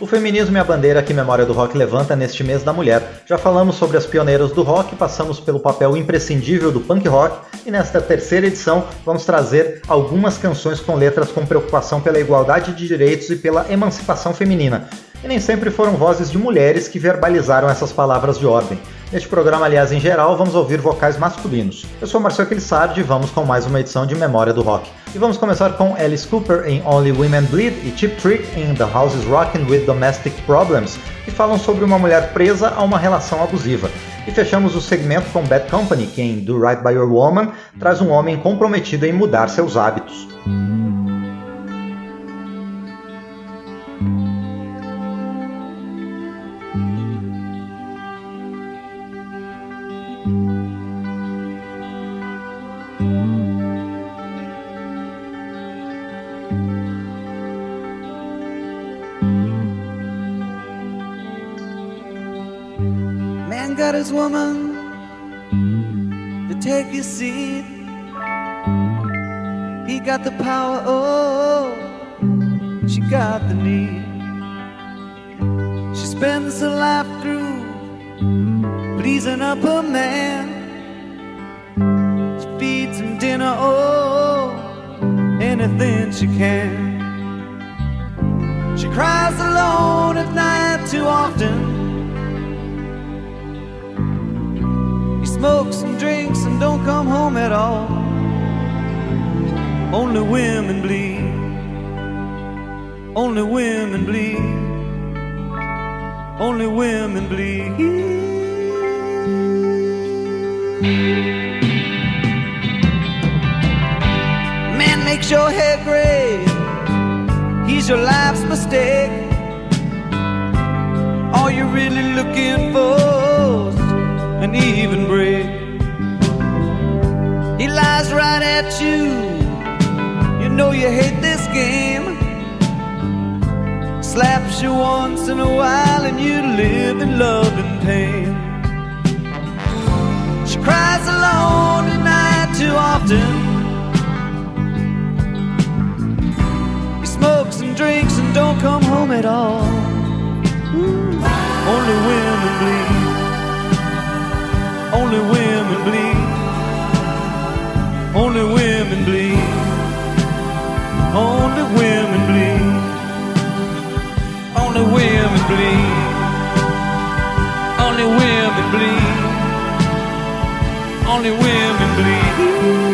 O feminismo é a bandeira que Memória do Rock levanta neste mês da mulher. Já falamos sobre as pioneiras do rock, passamos pelo papel imprescindível do punk rock e nesta terceira edição vamos trazer algumas canções com letras com preocupação pela igualdade de direitos e pela emancipação feminina. E nem sempre foram vozes de mulheres que verbalizaram essas palavras de ordem. Neste programa, aliás, em geral, vamos ouvir vocais masculinos. Eu sou Marcelo Aquilissardi e vamos com mais uma edição de Memória do Rock. E vamos começar com Alice Cooper em Only Women Bleed e Chip Trick em The House is Rockin' with Domestic Problems, que falam sobre uma mulher presa a uma relação abusiva. E fechamos o segmento com Bad Company, que em Do Right By Your Woman traz um homem comprometido em mudar seus hábitos. Woman to take his seat. He got the power, oh, she got the need. She spends her life through pleasing up her man. She feeds him dinner, oh, anything she can. She cries alone at night too often. Smokes and drinks and don't come home at all. Only women bleed. Only women bleed. Only women bleed. Man makes your head gray. He's your life's mistake. All you're really looking for an even break. He lies right at you. You know you hate this game. Slaps you once in a while and you live in love and pain. She cries alone at night too often. He smokes and drinks and don't come home at all. Ooh, only women bleed. Only women bleed. Only women bleed. Only women bleed. Only women bleed. Only women bleed. Only women bleed.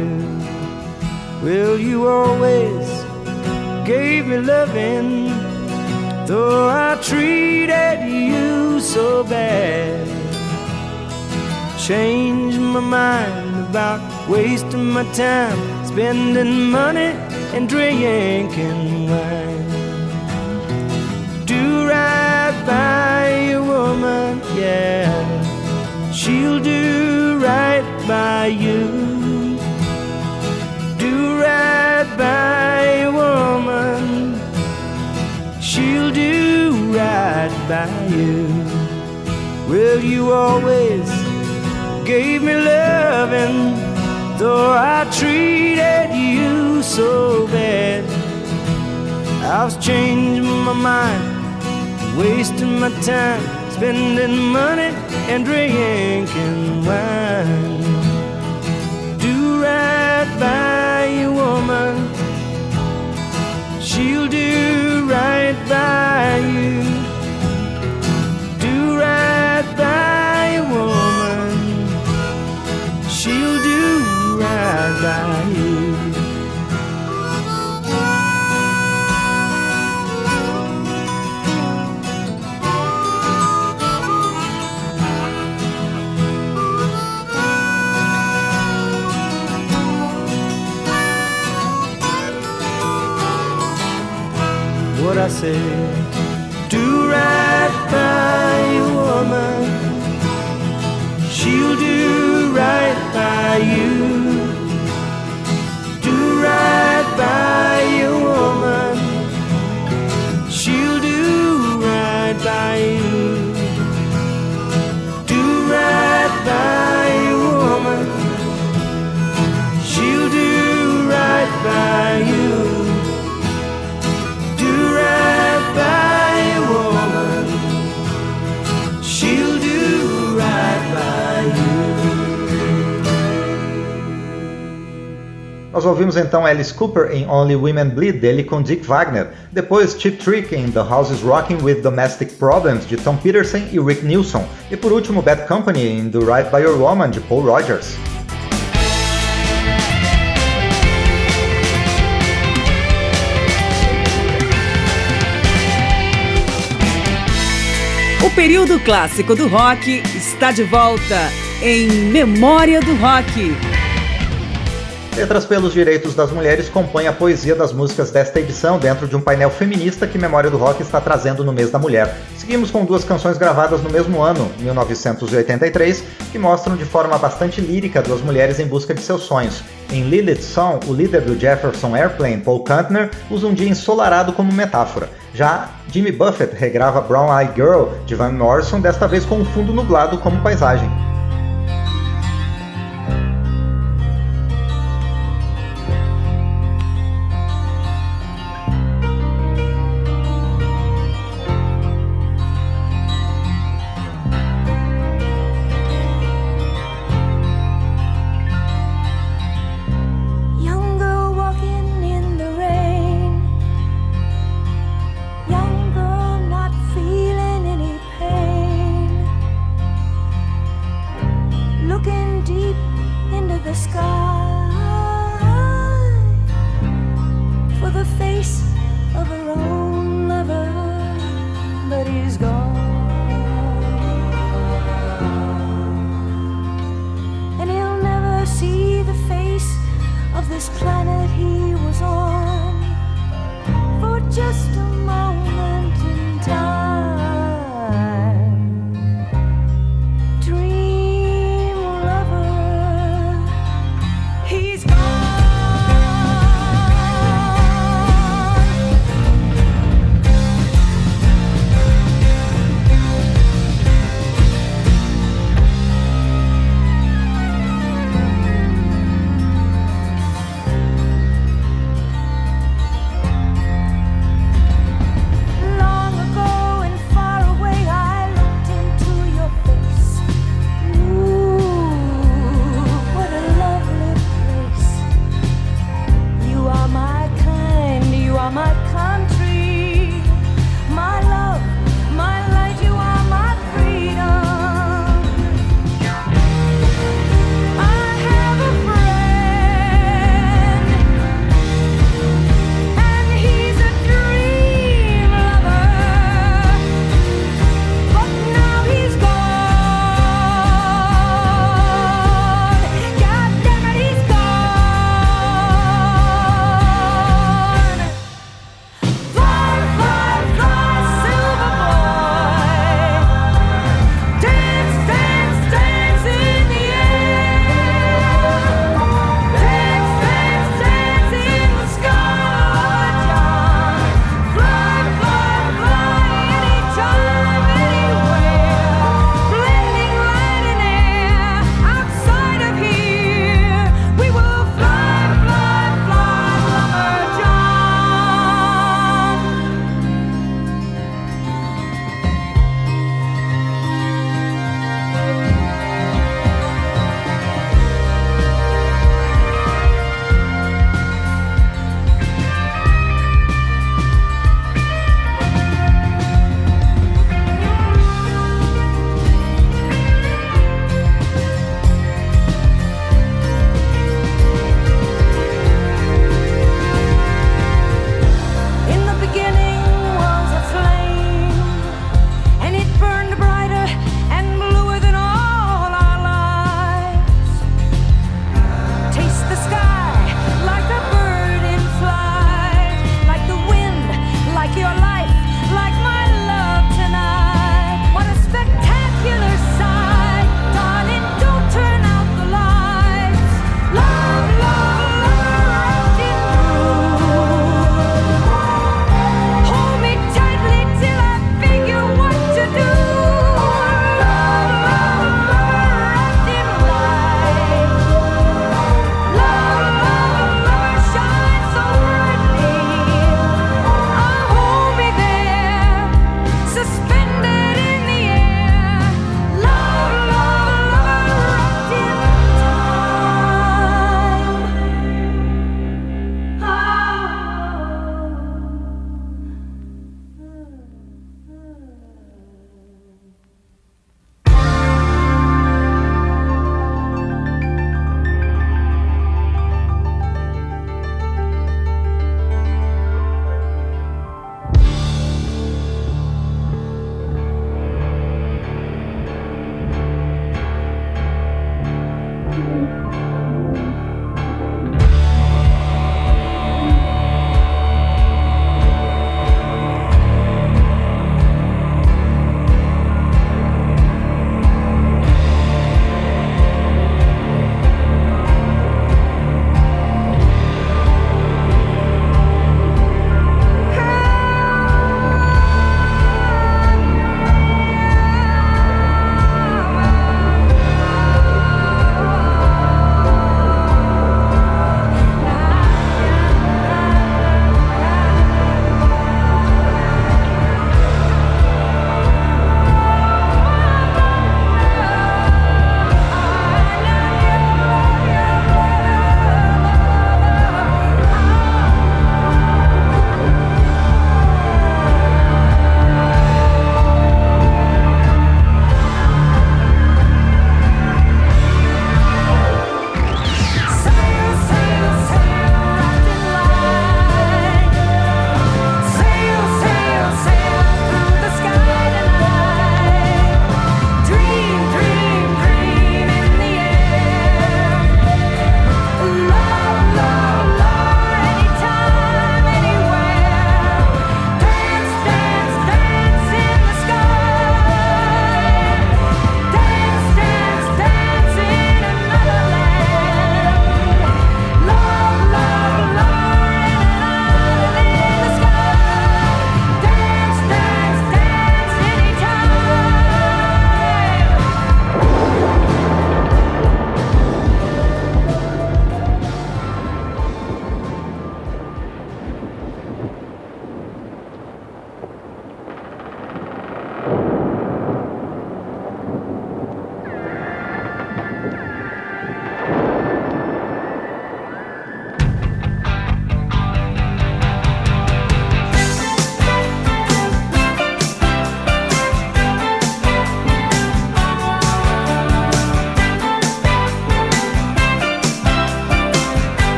You. Will you always gave me loving, though I treated you so bad? Changed my mind about wasting my time, spending money and drinking wine. Do right by a woman, yeah. She'll do right by you. Right by a woman. She'll do right by you. Will you always gave me loving? Though I treated you so bad, I was changing my mind, wasting my time, spending money and drinking wine. By your woman, she'll do right by you. Do right by your woman, she'll do right by you. I say, do right by a woman, she'll do right by you Nós ouvimos então Alice Cooper em Only Women Bleed, dele com Dick Wagner. Depois Cheap Trick em The House is Rocking with Domestic Problems, de Tom Peterson e Rick Nielsen. E por último Bad Company em Do Right by Your Woman, de Paul Rogers. O período clássico do rock está de volta em Memória do Rock. Letras pelos Direitos das Mulheres compõe a poesia das músicas desta edição dentro de um painel feminista que Memória do Rock está trazendo no mês da mulher. Seguimos com duas canções gravadas no mesmo ano, 1983, que mostram de forma bastante lírica duas mulheres em busca de seus sonhos. Em Lilith Song, o líder do Jefferson Airplane, Paul Kantner, usa um dia ensolarado como metáfora. Já Jimmy Buffett regrava Brown Eyed Girl de Van Morrison, desta vez com um fundo nublado como paisagem.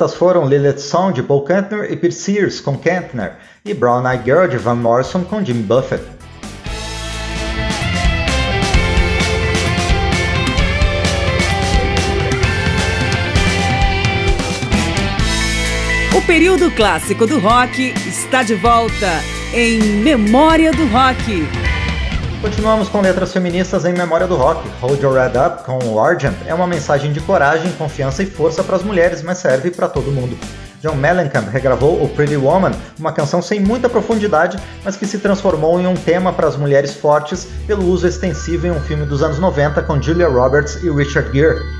Estas foram Lilith Song de Paul Kantner e Pete Sears com Kantner e Brown Eyed Girl de Van Morrison com Jimmy Buffett. O período clássico do rock está de volta em Memória do Rock. Continuamos com letras feministas em memória do rock. Hold Your Head Up com o Argent é uma mensagem de coragem, confiança e força para as mulheres, mas serve para todo mundo. John Mellencamp regravou o Pretty Woman, uma canção sem muita profundidade, mas que se transformou em um tema para as mulheres fortes pelo uso extensivo em um filme dos anos 90 com Julia Roberts e Richard Gere.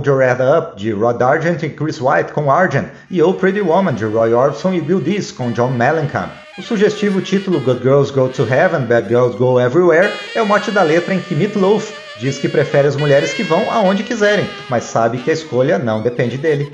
Hold Your Head Up, de Rod Argent e Chris White, com Argent, e Oh Pretty Woman, de Roy Orbison e Bill Dees, com John Mellencamp. O sugestivo título Good Girls Go to Heaven, Bad Girls Go Everywhere é o mote da letra em que Meat Loaf diz que prefere as mulheres que vão aonde quiserem, mas sabe que a escolha não depende dele.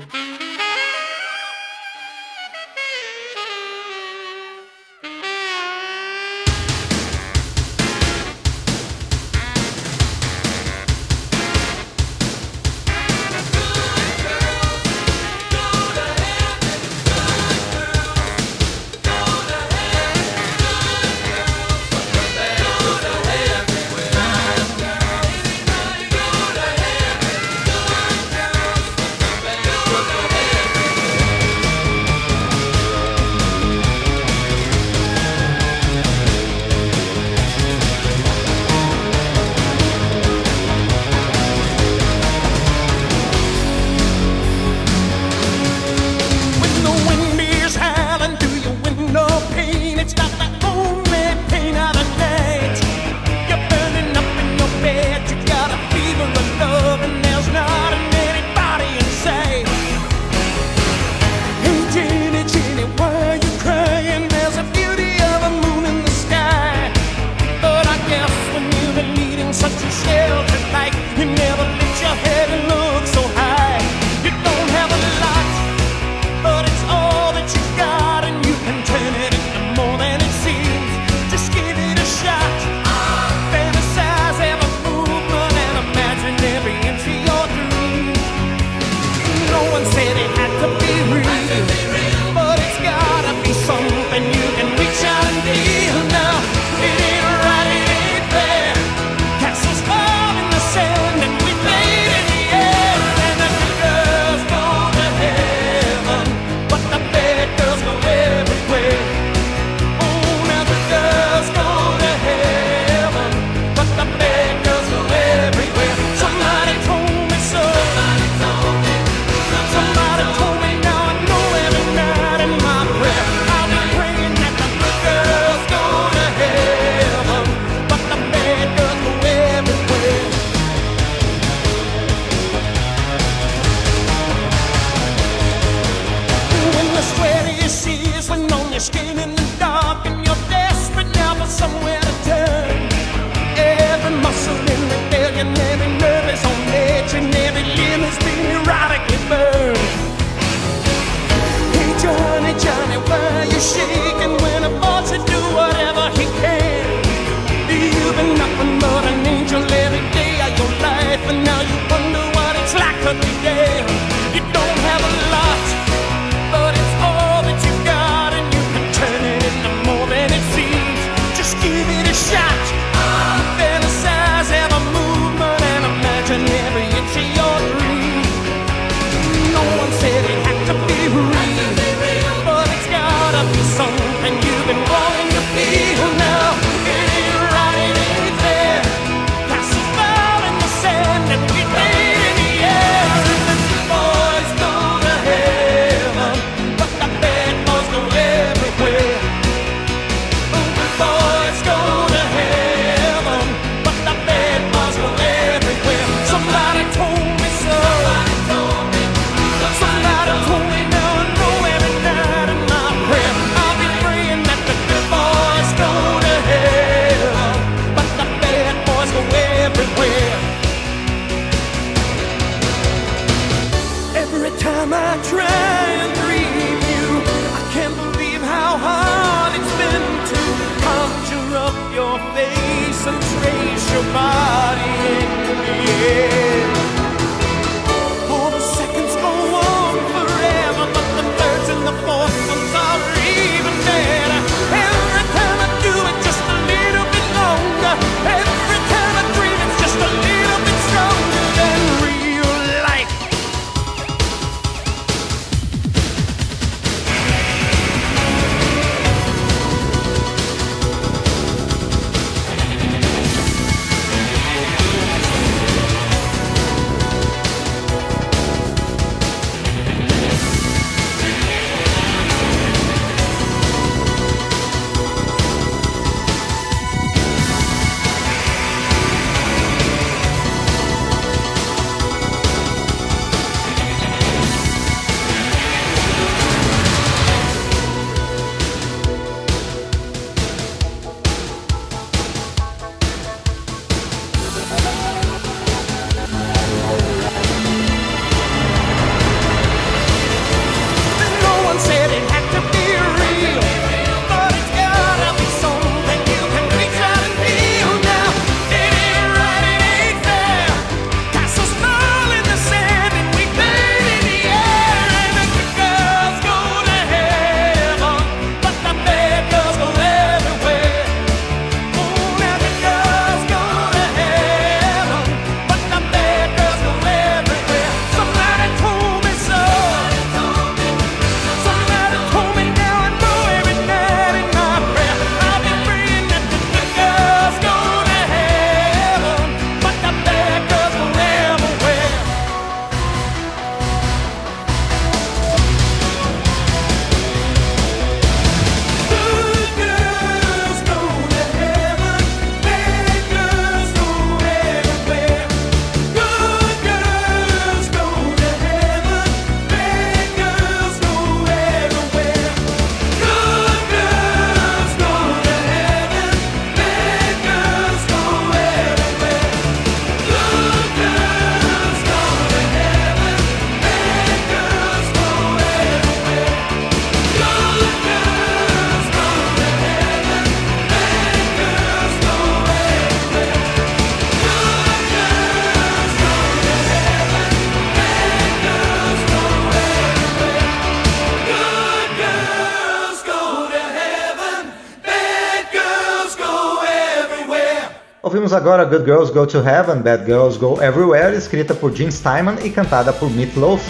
Agora Good Girls Go to Heaven, Bad Girls Go Everywhere, escrita por Gene Steinman e cantada por Meat Loaf.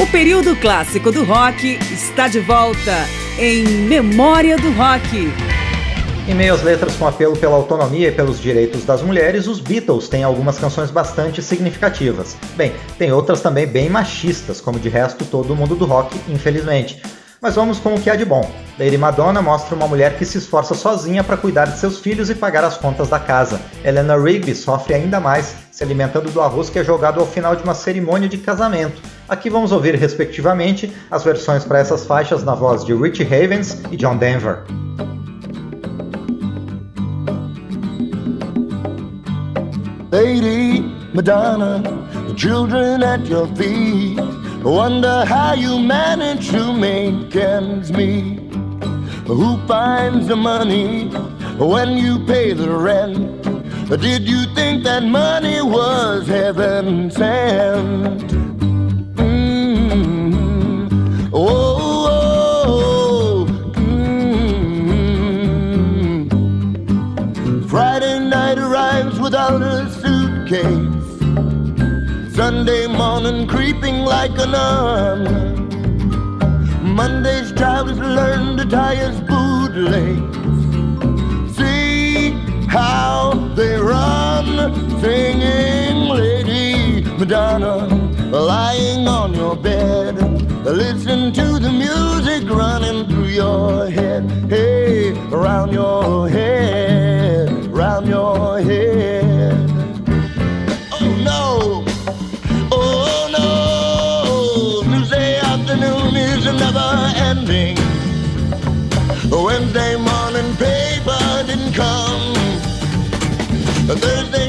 O período clássico do rock está de volta em Memória do Rock. Em meio às letras com apelo pela autonomia e pelos direitos das mulheres, os Beatles têm algumas canções bastante significativas. Bem, tem outras também bem machistas, como de resto todo o mundo do rock, infelizmente. Mas vamos com o que há de bom. Lady Madonna mostra uma mulher que se esforça sozinha para cuidar de seus filhos e pagar as contas da casa. Eleanor Rigby sofre ainda mais, se alimentando do arroz que é jogado ao final de uma cerimônia de casamento. Aqui vamos ouvir, respectivamente, as versões para essas faixas na voz de Richie Havens e John Denver. Lady Madonna, the children at your feet wonder how you manage to make ends meet. Who finds the money when you pay the rent? Did you think that money was heaven sent? Mm-hmm. Oh, oh, mm-hmm. Friday night arrives without a Sunday morning creeping like a nun. Monday's child has learned to tie his bootlace. See how they run, singing Lady Madonna, lying on your bed. Listen to the music running through your head. Hey, around your head, around your head. Wednesday morning paper didn't come. Thursday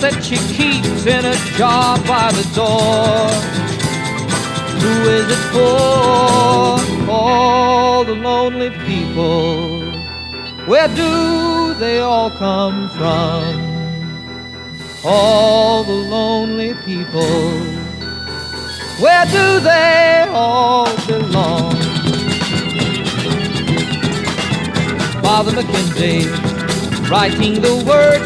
that she keeps in a jar by the door. Who is it for? All the lonely people. Where do they all come from? All the lonely people. Where do they all belong? Father McKenzie, writing the words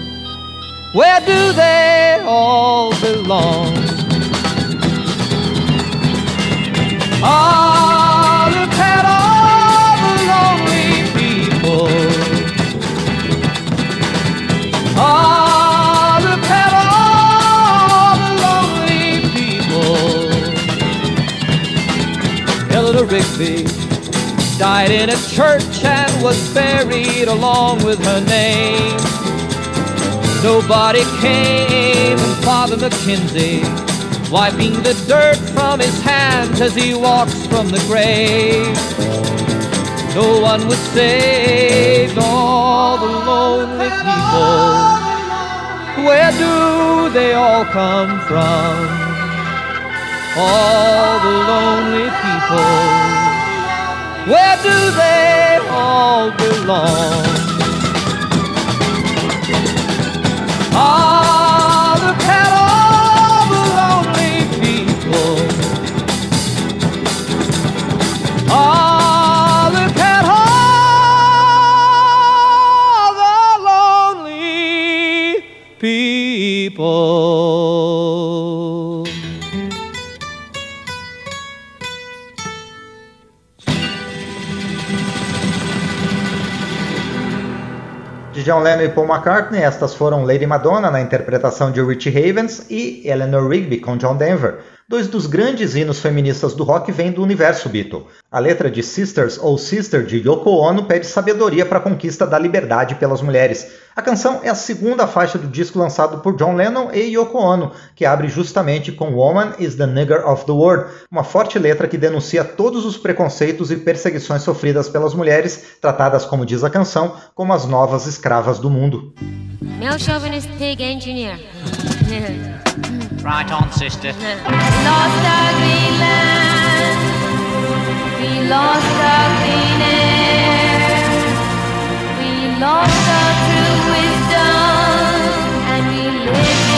Where do they all belong? Ah, look at all the lonely people. Ah, look at all the lonely people. Eleanor Rigby died in a church and was buried along with her name. Nobody came, and Father McKenzie, wiping the dirt from his hands as he walks from the grave. No one was saved, all the lonely people. where do they all come from? All the lonely people, where do they all belong? Ah, De John Lennon e Paul McCartney, estas foram Lady Madonna na interpretação de Richie Havens e Eleanor Rigby com John Denver. Dois dos grandes hinos feministas do rock vêm do universo Beatle. A letra de Sisters ou Sister de Yoko Ono pede sabedoria para a conquista da liberdade pelas mulheres. A canção é a segunda faixa do disco lançado por John Lennon e Yoko Ono, que abre justamente com Woman is the Nigger of the World, uma forte letra que denuncia todos os preconceitos e perseguições sofridas pelas mulheres, tratadas, como diz a canção, como as novas escravas do mundo. Male chauvinist pig engineer. Right on, sister. lost our Greenland. We lost our lost our true wisdom. And we live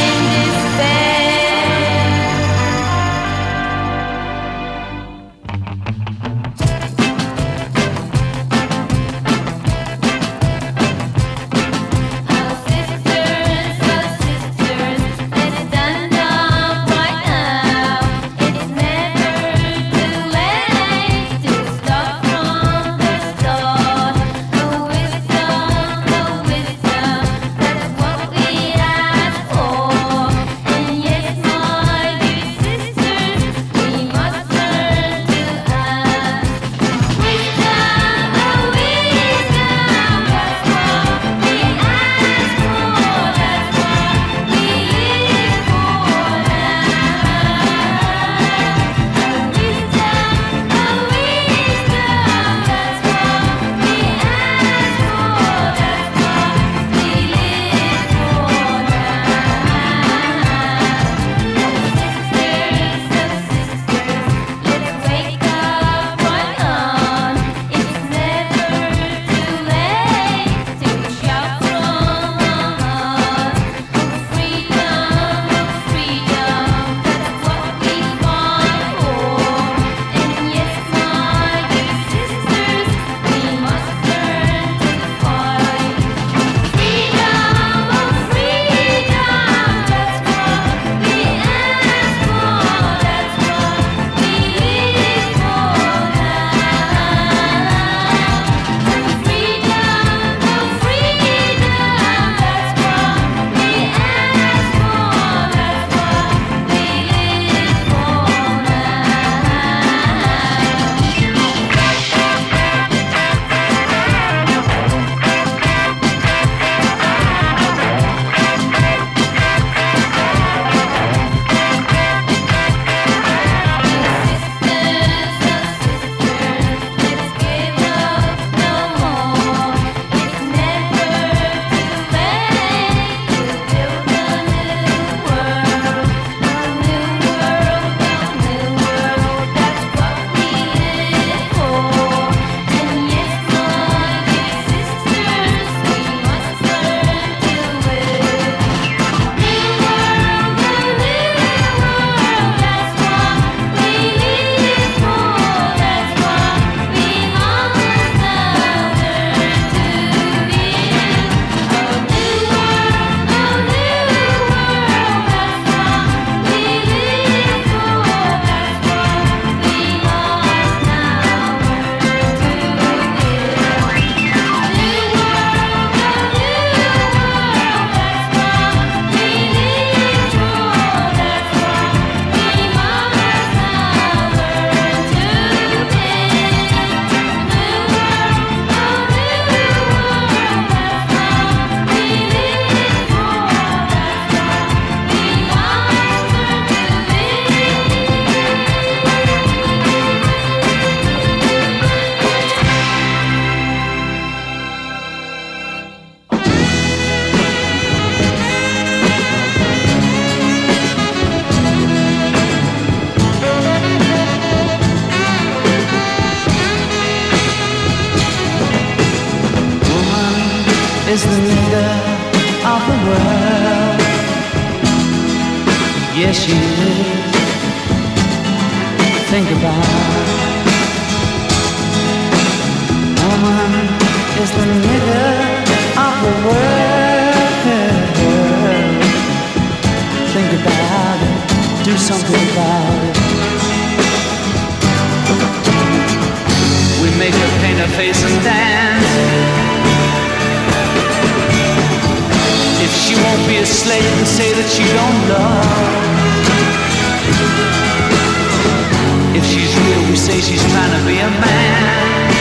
say she's trying to be a man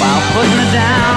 while putting her down.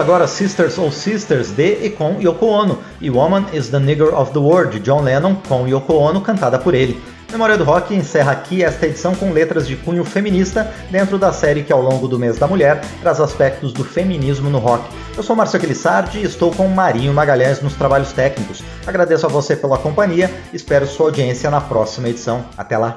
agora Sisters ou Sisters de e com Yoko Ono e Woman is the Nigger of the World de John Lennon com Yoko Ono cantada por ele. Memória do Rock encerra aqui esta edição com letras de cunho feminista dentro da série que ao longo do mês da mulher traz aspectos do feminismo no rock. Eu sou Márcio Aquilissardi e estou com Marinho Magalhães nos trabalhos técnicos. Agradeço a você pela companhia, espero sua audiência na próxima edição. Até lá!